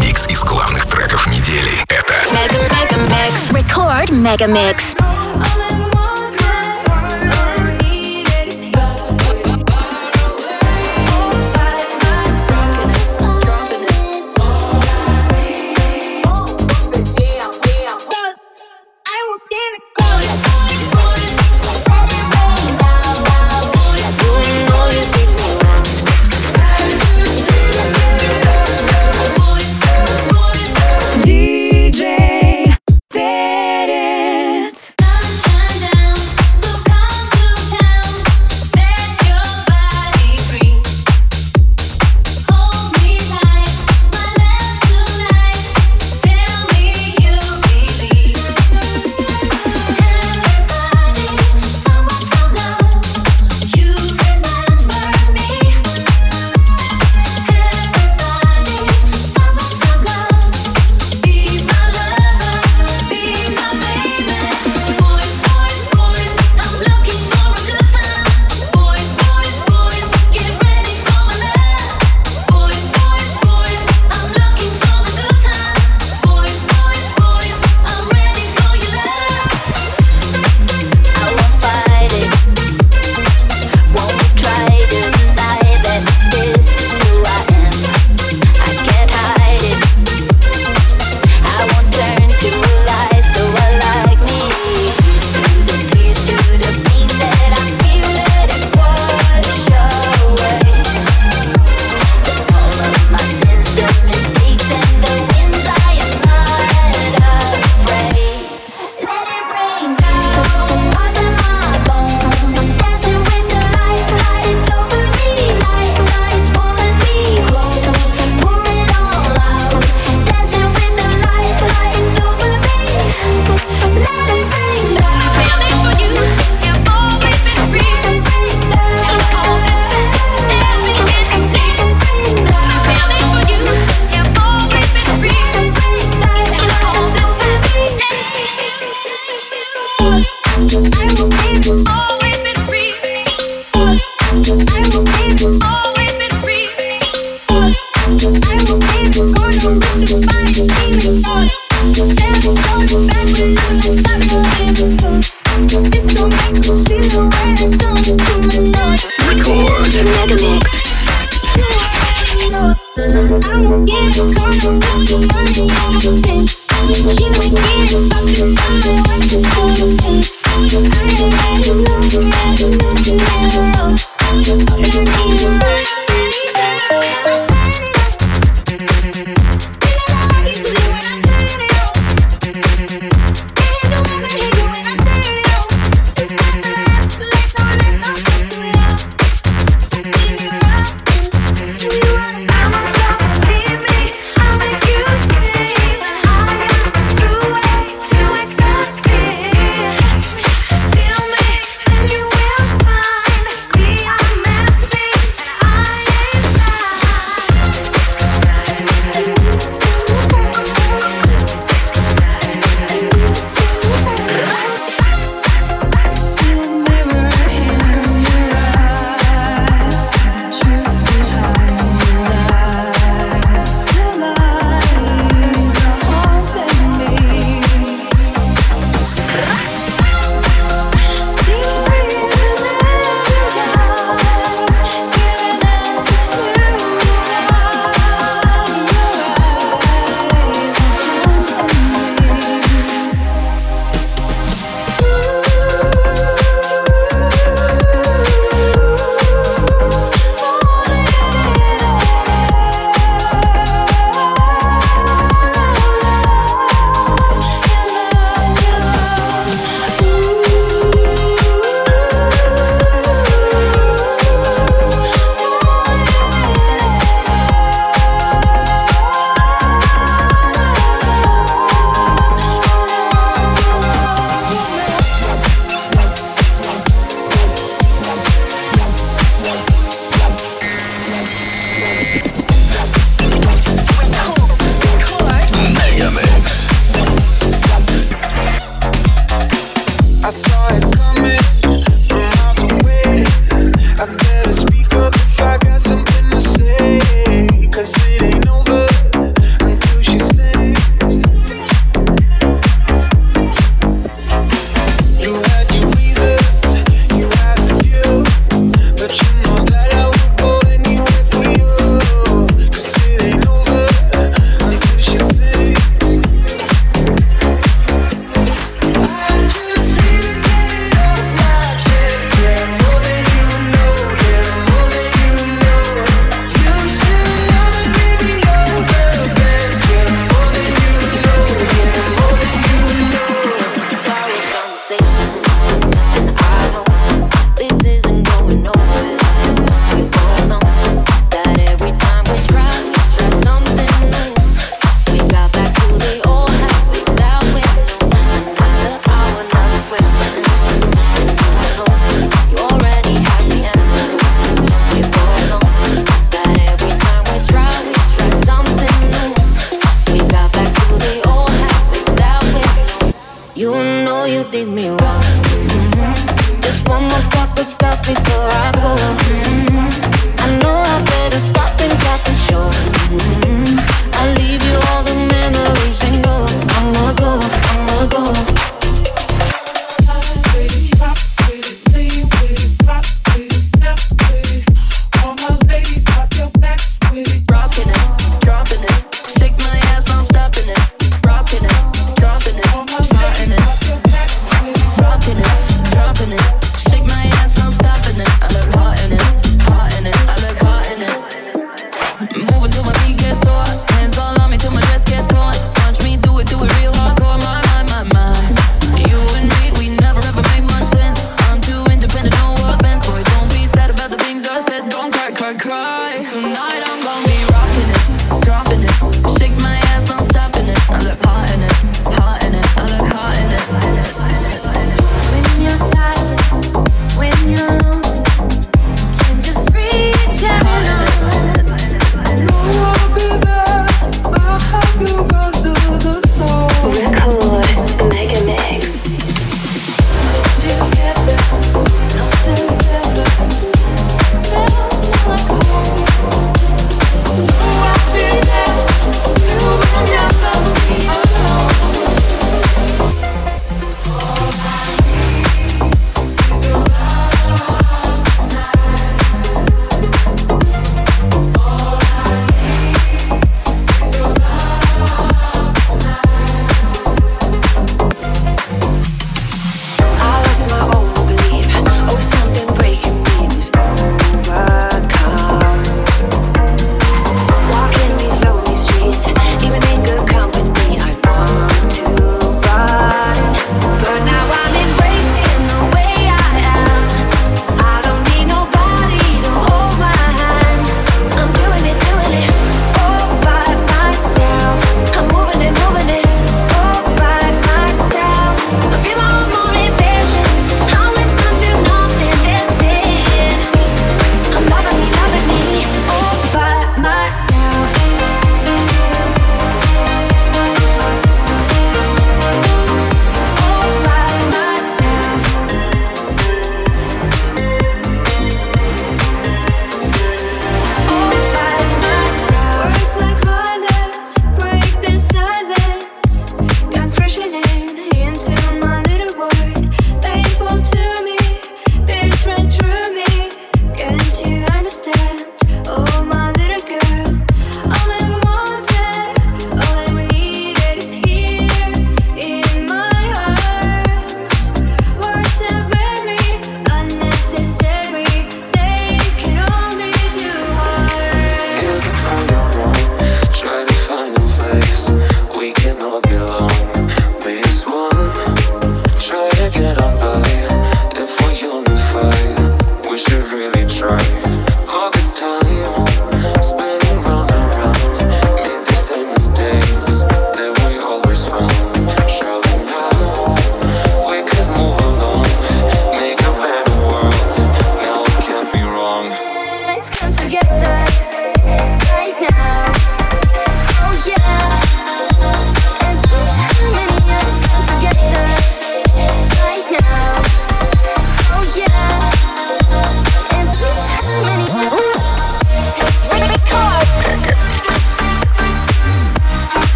Микс из главных треков недели — это Мегамикс. Record Мегамикс. Мегамикс.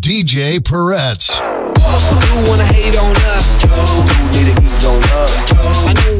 DJ Perez. Wanna hate on us, yo. Need to ease on us, yo.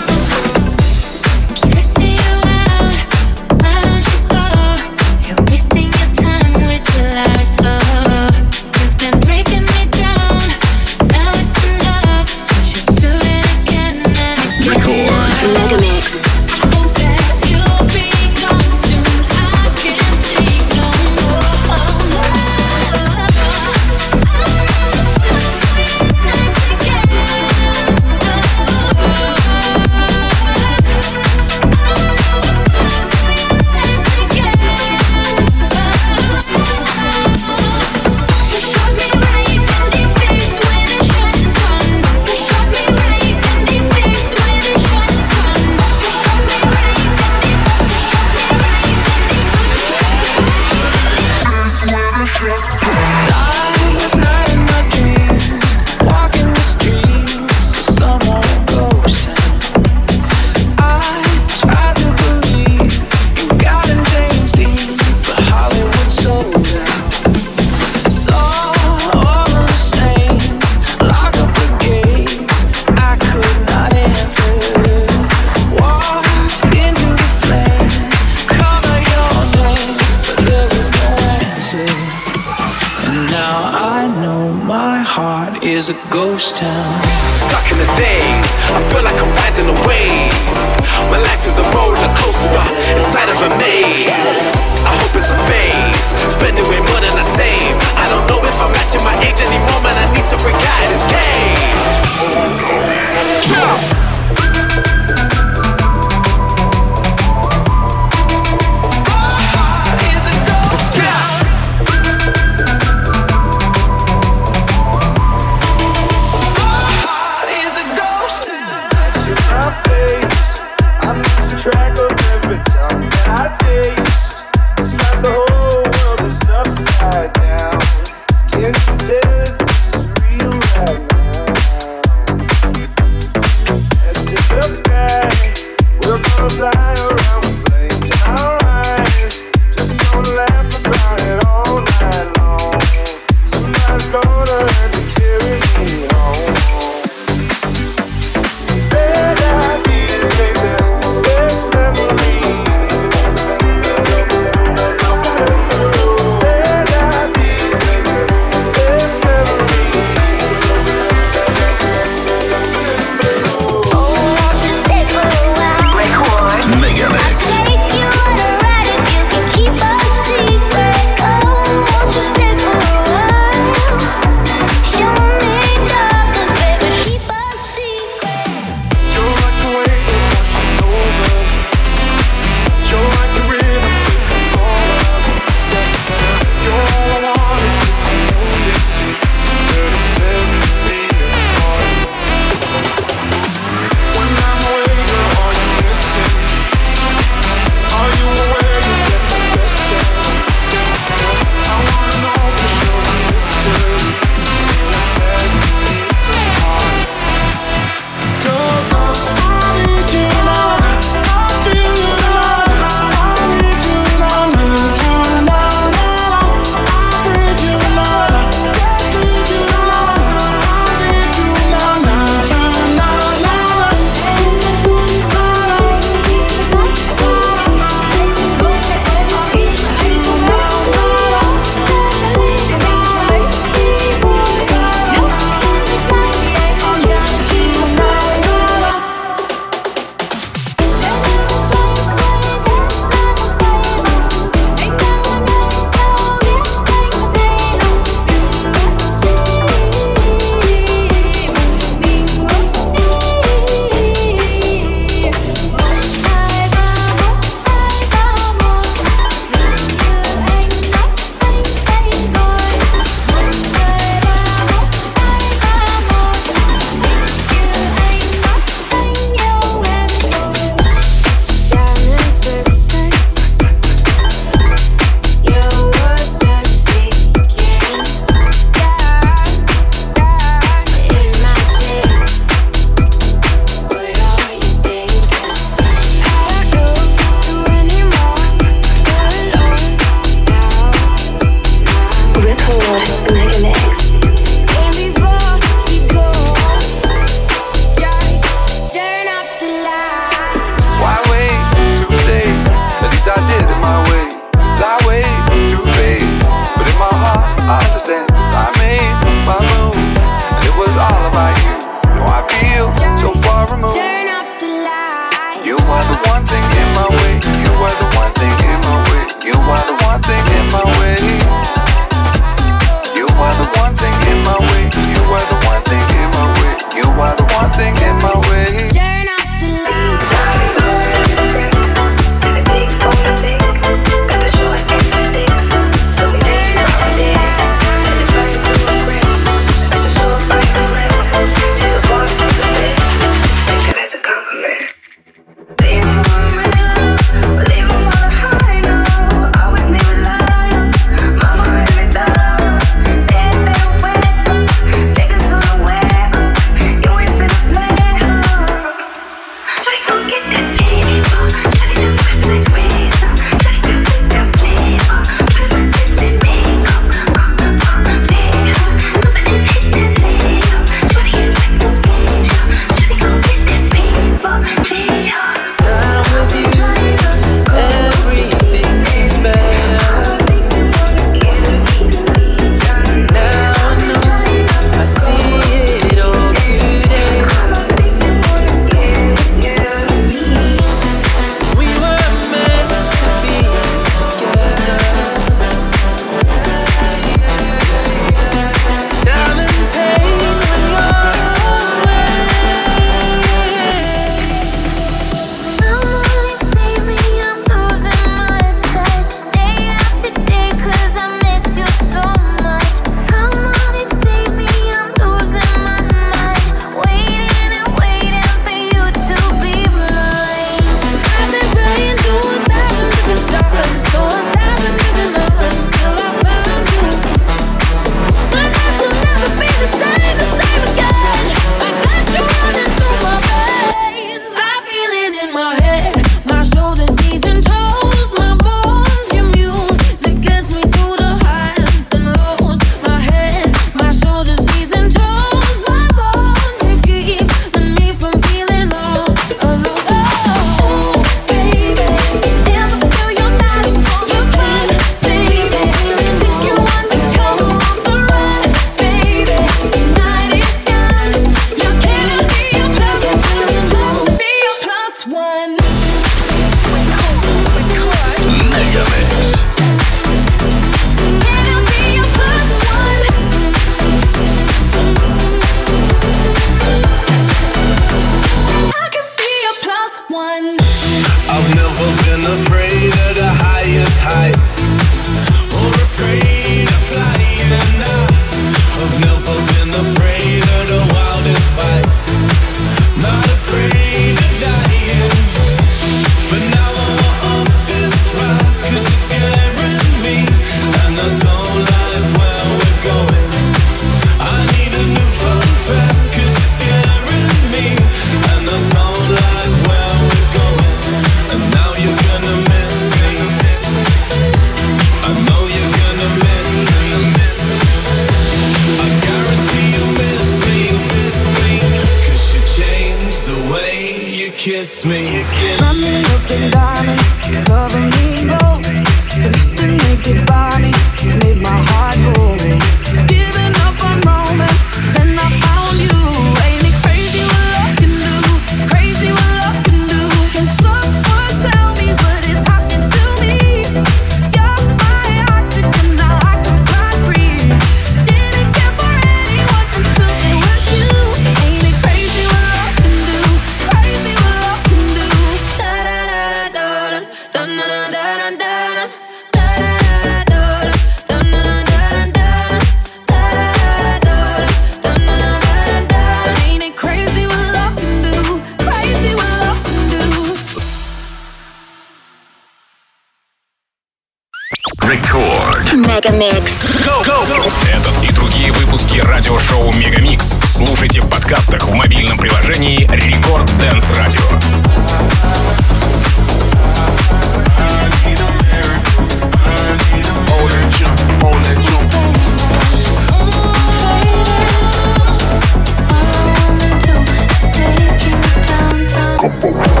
combo.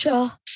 Essential.